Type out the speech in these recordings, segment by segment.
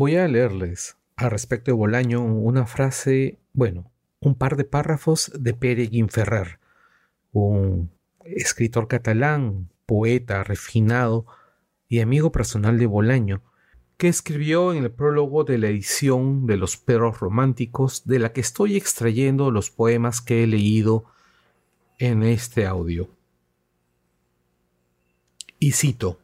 Voy a leerles al respecto de Bolaño una frase, bueno, un par de párrafos de Pere Guinferrer, un escritor catalán, poeta refinado y amigo personal de Bolaño, que escribió en el prólogo de la edición de Los Perros Románticos, de la que estoy extrayendo los poemas que he leído en este audio. Y cito,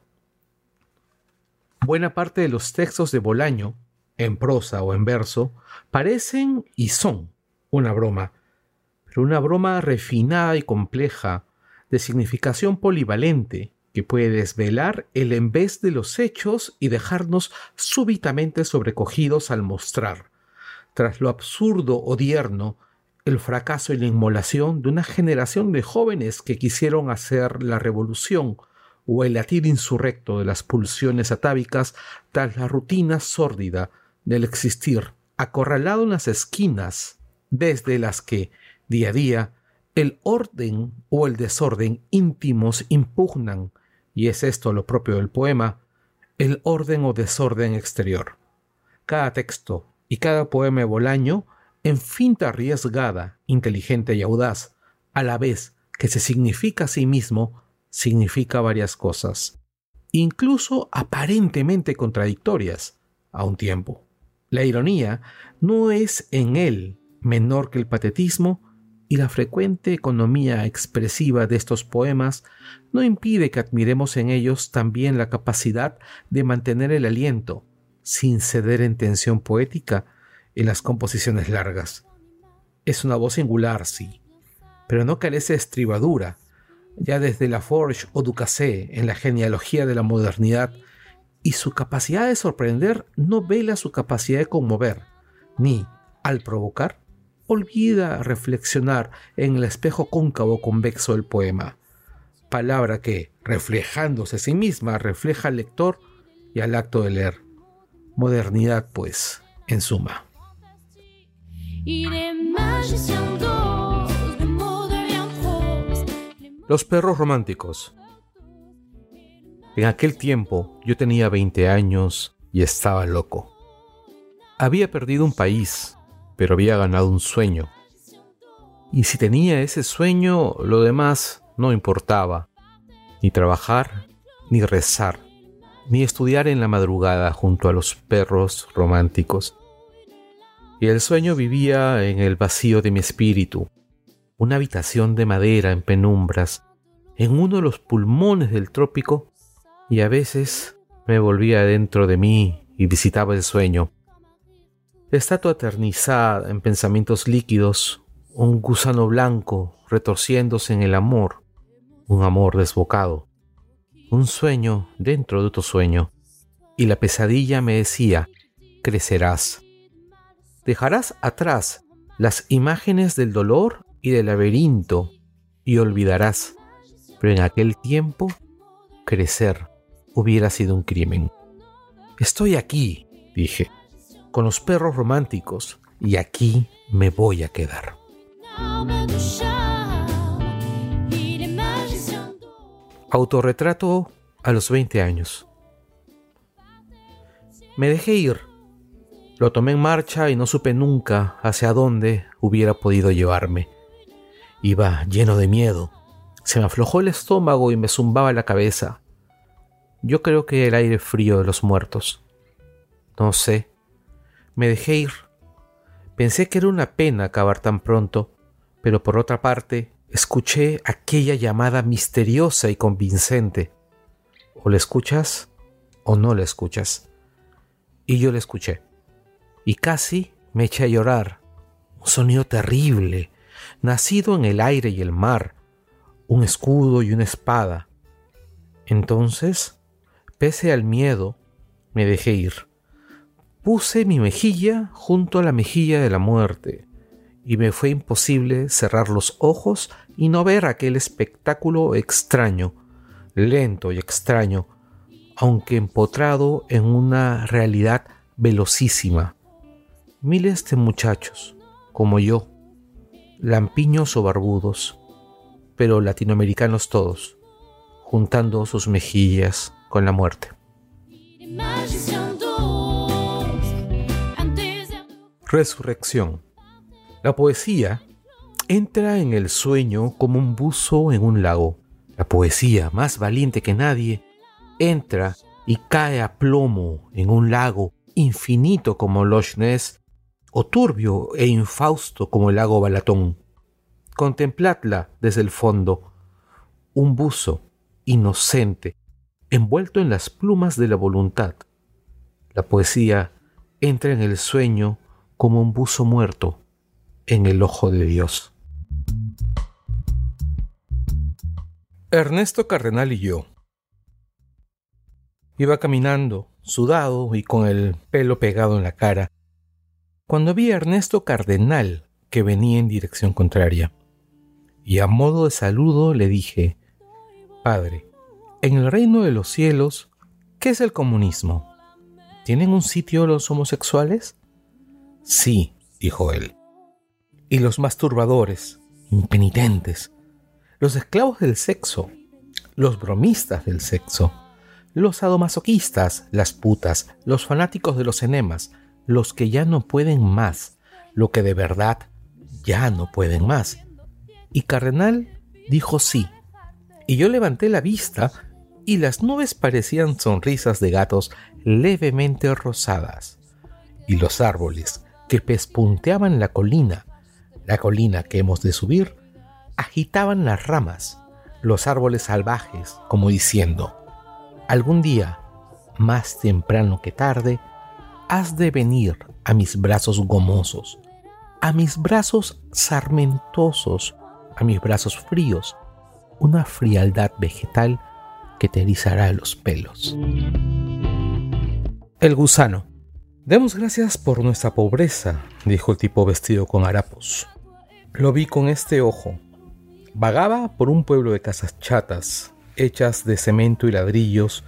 Buena parte de los textos de Bolaño, en prosa o en verso, parecen y son una broma, pero una broma refinada y compleja, de significación polivalente, que puede desvelar el en vez de los hechos y dejarnos súbitamente sobrecogidos al mostrar, tras lo absurdo o tierno, el fracaso y la inmolación de una generación de jóvenes que quisieron hacer la revolución o el latir insurrecto de las pulsiones atávicas tras la rutina sórdida del existir, acorralado en las esquinas, desde las que, día a día, el orden o el desorden íntimos impugnan y es esto lo propio del poema, el orden o desorden exterior. Cada texto y cada poema Bolaño, en finta arriesgada, inteligente y audaz, a la vez que se significa a sí mismo, significa varias cosas, incluso aparentemente contradictorias a un tiempo. La ironía no es en él menor que el patetismo, y la frecuente economía expresiva de estos poemas no impide que admiremos en ellos también la capacidad de mantener el aliento, sin ceder en tensión poética, en las composiciones largas. Es una voz singular, sí, pero no carece de estribadura, ya desde La Forge o Ducassé en la genealogía de la modernidad, y su capacidad de sorprender no vela su capacidad de conmover, ni, al provocar, olvida reflexionar en el espejo cóncavo convexo del poema, palabra que, reflejándose a sí misma, refleja al lector y al acto de leer. Modernidad, pues, en suma. Los perros románticos. En aquel tiempo yo tenía 20 años y estaba loco. Había perdido un país, pero había ganado un sueño. Y si tenía ese sueño, lo demás no importaba. Ni trabajar, ni rezar, ni estudiar en la madrugada junto a los perros románticos. Y el sueño vivía en el vacío de mi espíritu, una habitación de madera en penumbras, en uno de los pulmones del trópico, y a veces me volvía dentro de mí y visitaba el sueño, estatua eternizada en pensamientos líquidos, un gusano blanco retorciéndose en el amor, un amor desbocado, un sueño dentro de otro sueño, y la pesadilla me decía, crecerás. Dejarás atrás las imágenes del dolor y del laberinto y olvidarás, pero en aquel tiempo crecer hubiera sido un crimen. Estoy aquí, dije con los perros románticos y aquí me voy a quedar. Autorretrato a los 20 años. Me dejé ir. Lo tomé en marcha y no supe nunca hacia dónde hubiera podido llevarme. Iba lleno de miedo. Se me aflojó el estómago y me zumbaba la cabeza. Yo creo que el aire frío de los muertos. No sé me dejé ir. Pensé que era una pena acabar tan pronto, pero por otra parte escuché aquella llamada misteriosa y convincente. O la escuchas o no la escuchas. Y yo la escuché. Y casi me eché a llorar. Un sonido terrible, nacido en el aire y el mar, un escudo y una espada. Entonces, pese al miedo, me dejé ir. Puse mi mejilla junto a la mejilla de la muerte, y me fue imposible cerrar los ojos y no ver aquel espectáculo extraño, lento y extraño, aunque empotrado en una realidad velocísima. Miles de muchachos, como yo, lampiños o barbudos, pero latinoamericanos todos, juntando sus mejillas con la muerte. Resurrección. La poesía entra en el sueño como un buzo en un lago. La poesía, más valiente que nadie, entra y cae a plomo en un lago infinito como Loch Ness o turbio e infausto como el lago Balatón. Contempladla desde el fondo, un buzo inocente, envuelto en las plumas de la voluntad. La poesía entra en el sueño como un buzo muerto en el ojo de Dios. Ernesto Cardenal y yo. Iba caminando, sudado y con el pelo pegado en la cara, cuando vi a Ernesto Cardenal que venía en dirección contraria. Y a modo de saludo le dije, Padre, en el reino de los cielos, ¿qué es el comunismo? ¿Tienen un sitio los homosexuales? Sí, dijo él. ¿Y los masturbadores, impenitentes, los esclavos del sexo, los bromistas del sexo, los adomasoquistas, las putas, los fanáticos de los enemas, los que ya no pueden más, lo que de verdad ya no pueden más? Y Cardenal dijo sí. Y yo levanté la vista y las nubes parecían sonrisas de gatos levemente rosadas. Y los árboles que pespunteaban la colina, la colina que hemos de subir, agitaban las ramas, los árboles salvajes, como diciendo, algún día, más temprano que tarde, has de venir a mis brazos gomosos, a mis brazos sarmentosos, a mis brazos fríos, una frialdad vegetal que te erizará los pelos. El gusano. Demos gracias por nuestra pobreza, dijo el tipo vestido con harapos. Lo vi con este ojo. Vagaba por un pueblo de casas chatas, hechas de cemento y ladrillos,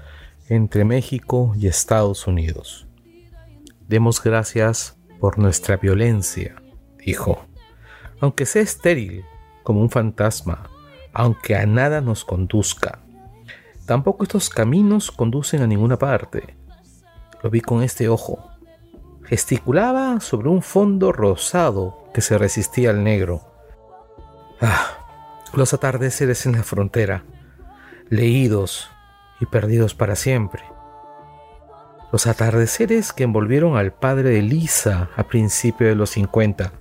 entre México y Estados Unidos. Demos gracias por nuestra violencia, dijo. Aunque sea estéril, como un fantasma, aunque a nada nos conduzca. Tampoco estos caminos conducen a ninguna parte. Lo vi con este ojo gesticulaba sobre un fondo rosado que se resistía al negro. Ah, los atardeceres en la frontera, leídos y perdidos para siempre. Los atardeceres que envolvieron al padre de Lisa a principios de los 50.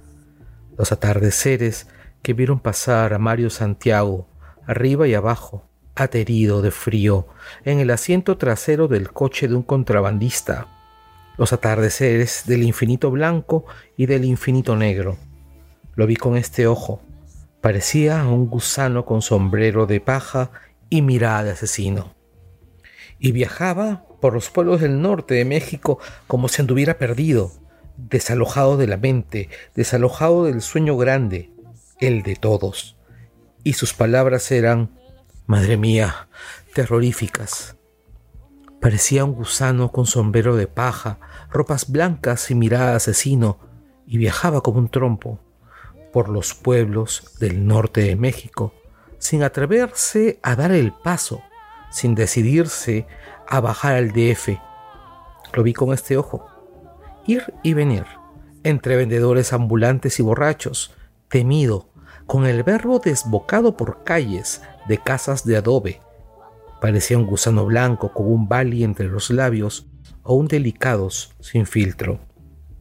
Los atardeceres que vieron pasar a Mario Santiago arriba y abajo, aterido de frío, en el asiento trasero del coche de un contrabandista los atardeceres del infinito blanco y del infinito negro. Lo vi con este ojo. Parecía un gusano con sombrero de paja y mirada de asesino. Y viajaba por los pueblos del norte de México como si anduviera perdido, desalojado de la mente, desalojado del sueño grande, el de todos. Y sus palabras eran, Madre mía, terroríficas. Parecía un gusano con sombrero de paja, ropas blancas y mirada asesino, y viajaba como un trompo por los pueblos del norte de México, sin atreverse a dar el paso, sin decidirse a bajar al DF. Lo vi con este ojo, ir y venir, entre vendedores ambulantes y borrachos, temido, con el verbo desbocado por calles de casas de adobe, Parecía un gusano blanco con un bali entre los labios o un delicados sin filtro.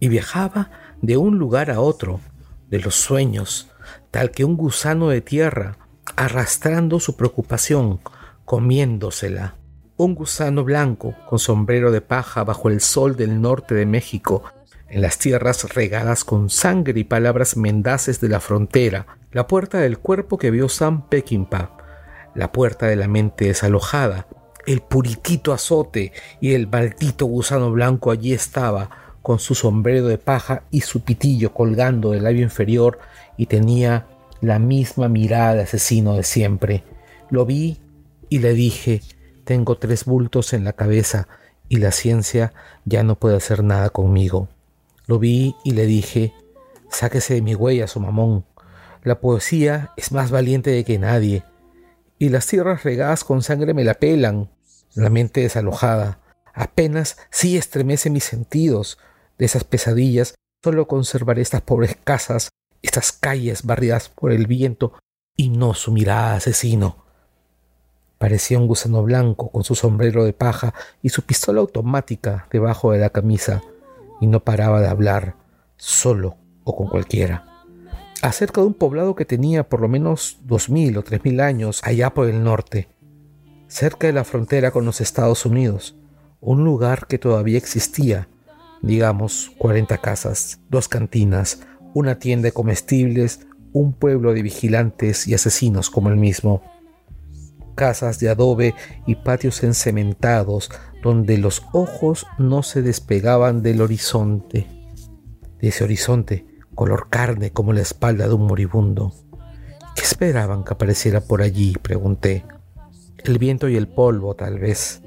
Y viajaba de un lugar a otro, de los sueños, tal que un gusano de tierra, arrastrando su preocupación, comiéndosela. Un gusano blanco con sombrero de paja bajo el sol del norte de México, en las tierras regadas con sangre y palabras mendaces de la frontera, la puerta del cuerpo que vio Sam Peckinpah, la puerta de la mente desalojada, el puritito azote y el maldito gusano blanco allí estaba, con su sombrero de paja y su pitillo colgando del labio inferior, y tenía la misma mirada de asesino de siempre. Lo vi y le dije, tengo tres bultos en la cabeza y la ciencia ya no puede hacer nada conmigo. Lo vi y le dije, sáquese de mi huella, su mamón. La poesía es más valiente de que nadie y las tierras regadas con sangre me la pelan, la mente desalojada. Apenas sí estremece mis sentidos de esas pesadillas Solo conservaré estas pobres casas, estas calles barridas por el viento y no su mirada asesino. Parecía un gusano blanco con su sombrero de paja y su pistola automática debajo de la camisa, y no paraba de hablar, solo o con cualquiera, acerca de un poblado que tenía por lo menos dos mil o tres mil años allá por el norte, cerca de la frontera con los Estados Unidos, un lugar que todavía existía, digamos, 40 casas, dos cantinas, una tienda de comestibles, un pueblo de vigilantes y asesinos como el mismo. Casas de adobe y patios encementados donde los ojos no se despegaban del horizonte. De ese horizonte, color carne como la espalda de un moribundo. ¿Qué esperaban que apareciera por allí? pregunté. El viento y el polvo, tal vez.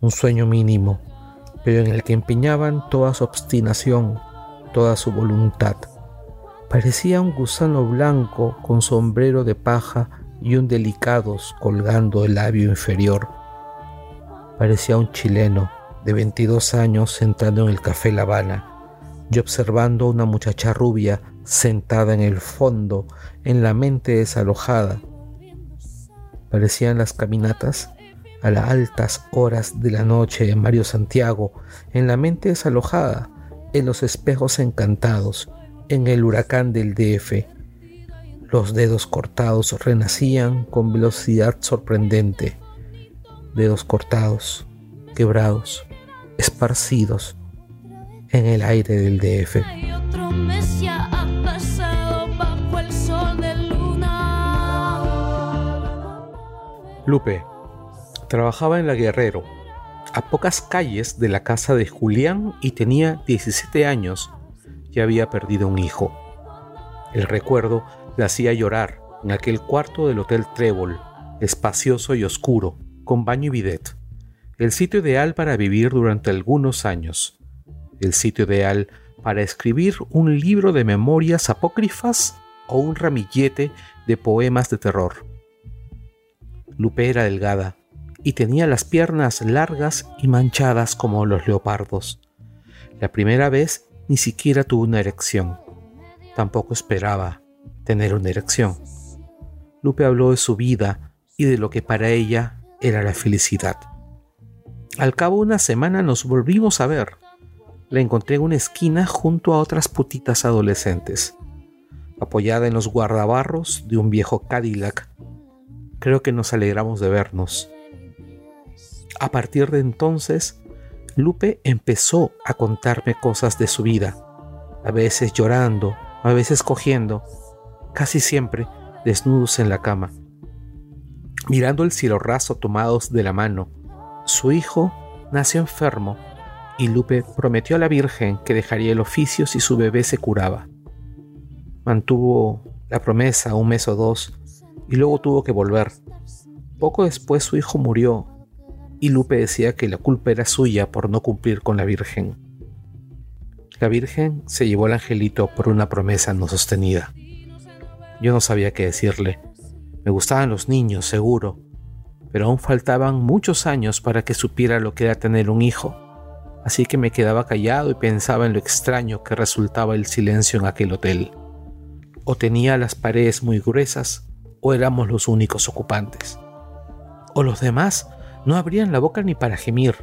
Un sueño mínimo, pero en el que empeñaban toda su obstinación, toda su voluntad. Parecía un gusano blanco con sombrero de paja y un delicados colgando el labio inferior. Parecía un chileno de 22 años sentado en el café La Habana y observando a una muchacha rubia sentada en el fondo, en la mente desalojada. Parecían las caminatas a las altas horas de la noche en Mario Santiago, en la mente desalojada, en los espejos encantados, en el huracán del DF. Los dedos cortados renacían con velocidad sorprendente. Dedos cortados, quebrados, esparcidos en el aire del DF. Lupe trabajaba en La Guerrero, a pocas calles de la casa de Julián y tenía 17 años ya había perdido un hijo. El recuerdo le hacía llorar en aquel cuarto del Hotel Trébol, espacioso y oscuro, con baño y bidet. El sitio ideal para vivir durante algunos años. El sitio ideal para escribir un libro de memorias apócrifas o un ramillete de poemas de terror. Lupe era delgada y tenía las piernas largas y manchadas como los leopardos. La primera vez ni siquiera tuvo una erección. Tampoco esperaba tener una erección. Lupe habló de su vida y de lo que para ella era la felicidad. Al cabo de una semana nos volvimos a ver. La encontré en una esquina junto a otras putitas adolescentes, apoyada en los guardabarros de un viejo Cadillac. Creo que nos alegramos de vernos. A partir de entonces, Lupe empezó a contarme cosas de su vida, a veces llorando, a veces cogiendo, casi siempre desnudos en la cama. Mirando el cielo raso tomados de la mano, su hijo nació enfermo y Lupe prometió a la Virgen que dejaría el oficio si su bebé se curaba. Mantuvo la promesa un mes o dos y luego tuvo que volver. Poco después su hijo murió y Lupe decía que la culpa era suya por no cumplir con la Virgen. La Virgen se llevó al angelito por una promesa no sostenida. Yo no sabía qué decirle. Me gustaban los niños, seguro, pero aún faltaban muchos años para que supiera lo que era tener un hijo, así que me quedaba callado y pensaba en lo extraño que resultaba el silencio en aquel hotel. O tenía las paredes muy gruesas, o éramos los únicos ocupantes. O los demás no abrían la boca ni para gemir.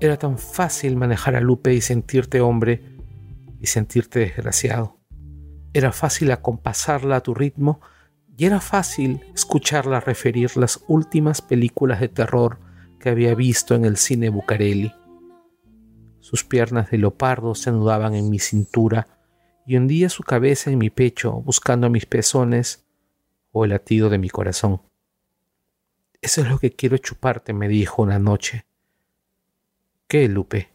Era tan fácil manejar a Lupe y sentirte hombre y sentirte desgraciado. Era fácil acompasarla a tu ritmo y era fácil escucharla referir las últimas películas de terror que había visto en el cine Bucareli. Sus piernas de leopardo se anudaban en mi cintura y hundía su cabeza en mi pecho buscando mis pezones o el latido de mi corazón. Eso es lo que quiero chuparte, me dijo una noche. ¿Qué, Lupe?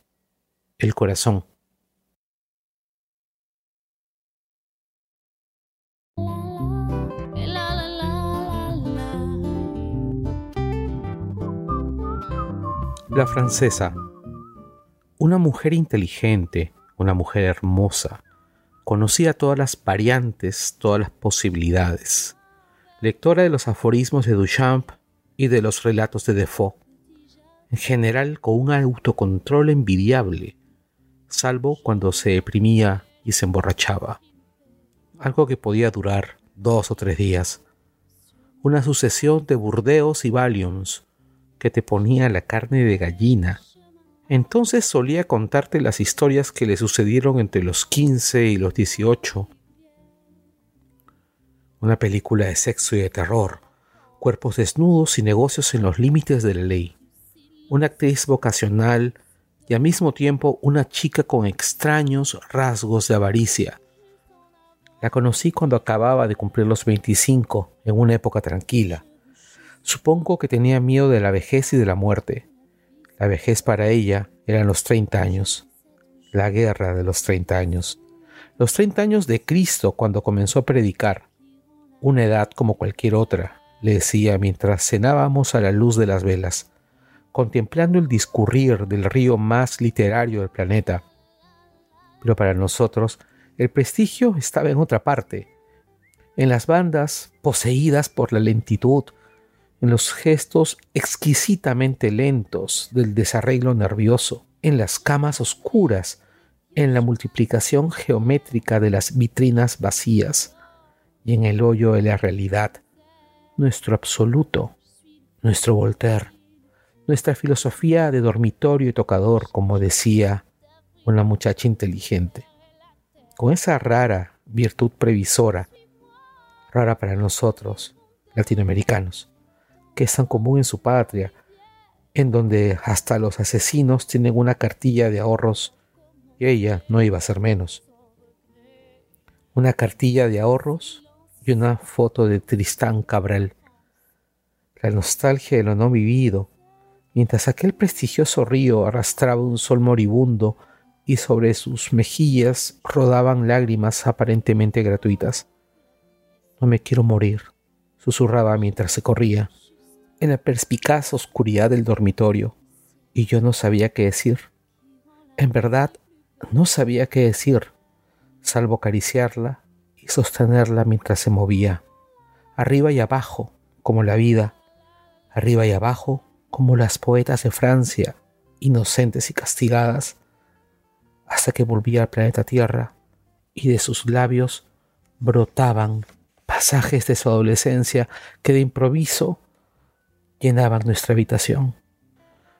El corazón. Francesa. Una mujer inteligente, una mujer hermosa. Conocía todas las variantes, todas las posibilidades. Lectora de los aforismos de Duchamp y de los relatos de Defoe, en general con un autocontrol envidiable, salvo cuando se deprimía y se emborrachaba. Algo que podía durar dos o tres días. Una sucesión de burdeos y valiums que te ponía la carne de gallina. Entonces solía contarte las historias que le sucedieron entre los 15 y los 18. Una película de sexo y de terror, cuerpos desnudos y negocios en los límites de la ley. Una actriz vocacional y al mismo tiempo una chica con extraños rasgos de avaricia. La conocí cuando acababa de cumplir los 25, en una época tranquila. Supongo que tenía miedo de la vejez y de la muerte. La vejez para ella eran los 30 años, la guerra de los 30 años, los 30 años de Cristo cuando comenzó a predicar, una edad como cualquier otra, le decía mientras cenábamos a la luz de las velas contemplando el discurrir del río más literario del planeta. Pero para nosotros, el prestigio estaba en otra parte, en las bandas poseídas por la lentitud, en los gestos exquisitamente lentos del desarreglo nervioso, en las camas oscuras, en la multiplicación geométrica de las vitrinas vacías y en el hoyo de la realidad, nuestro absoluto, nuestro Voltaire, nuestra filosofía de dormitorio y tocador, como decía una muchacha inteligente, con esa rara virtud previsora, rara para nosotros, latinoamericanos, que es tan común en su patria, en donde hasta los asesinos tienen una cartilla de ahorros y ella no iba a ser menos. Una cartilla de ahorros y una foto de Tristán Cabral. La nostalgia de lo no vivido, mientras aquel prestigioso río arrastraba un sol moribundo y sobre sus mejillas rodaban lágrimas aparentemente gratuitas. No me quiero morir, susurraba mientras se corría, en la perspicaz oscuridad del dormitorio, y yo no sabía qué decir. En verdad, no sabía qué decir, salvo acariciarla y sostenerla mientras se movía, arriba y abajo, como la vida, arriba y abajo, como las poetas de Francia, inocentes y castigadas, hasta que volvía al planeta Tierra y de sus labios brotaban pasajes de su adolescencia que de improviso llenaban nuestra habitación,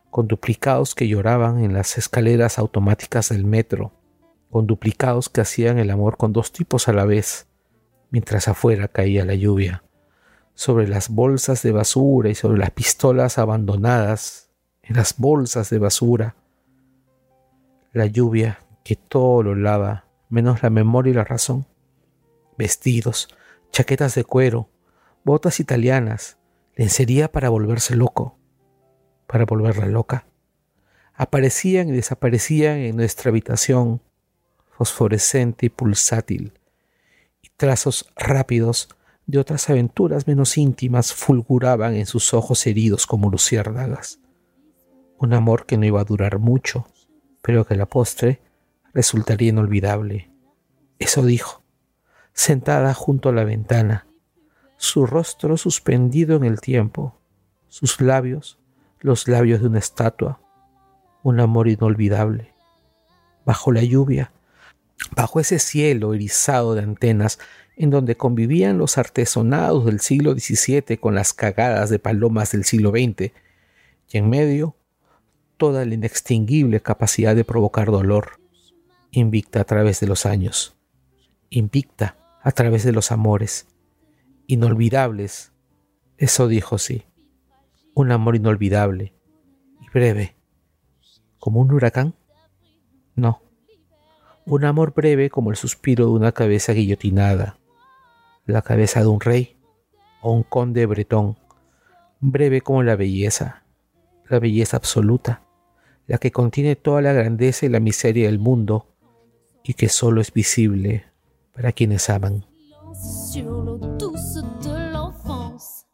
con duplicados que lloraban en las escaleras automáticas del metro, con duplicados que hacían el amor con dos tipos a la vez, mientras afuera caía la lluvia sobre las bolsas de basura y sobre las pistolas abandonadas en las bolsas de basura. La lluvia que todo lo lava, menos la memoria y la razón. Vestidos, chaquetas de cuero, botas italianas, lencería para volverse loco, para volverla loca. Aparecían y desaparecían en nuestra habitación, fosforescente y pulsátil, y trazos rápidos de otras aventuras menos íntimas fulguraban en sus ojos heridos como luciérnagas. Un amor que no iba a durar mucho, pero que a la postre resultaría inolvidable. Eso dijo, sentada junto a la ventana, su rostro suspendido en el tiempo, sus labios, los labios de una estatua, un amor inolvidable. Bajo la lluvia, bajo ese cielo erizado de antenas en donde convivían los artesonados del siglo XVII con las cagadas de palomas del siglo XX, y en medio toda la inextinguible capacidad de provocar dolor, invicta a través de los años, invicta a través de los amores, inolvidables, eso dijo sí, un amor inolvidable y breve, como un huracán, no, un amor breve como el suspiro de una cabeza guillotinada, la cabeza de un rey o un conde bretón, breve como la belleza, la belleza absoluta, la que contiene toda la grandeza y la miseria del mundo y que solo es visible para quienes aman. sur l'eau douce de l'enfance.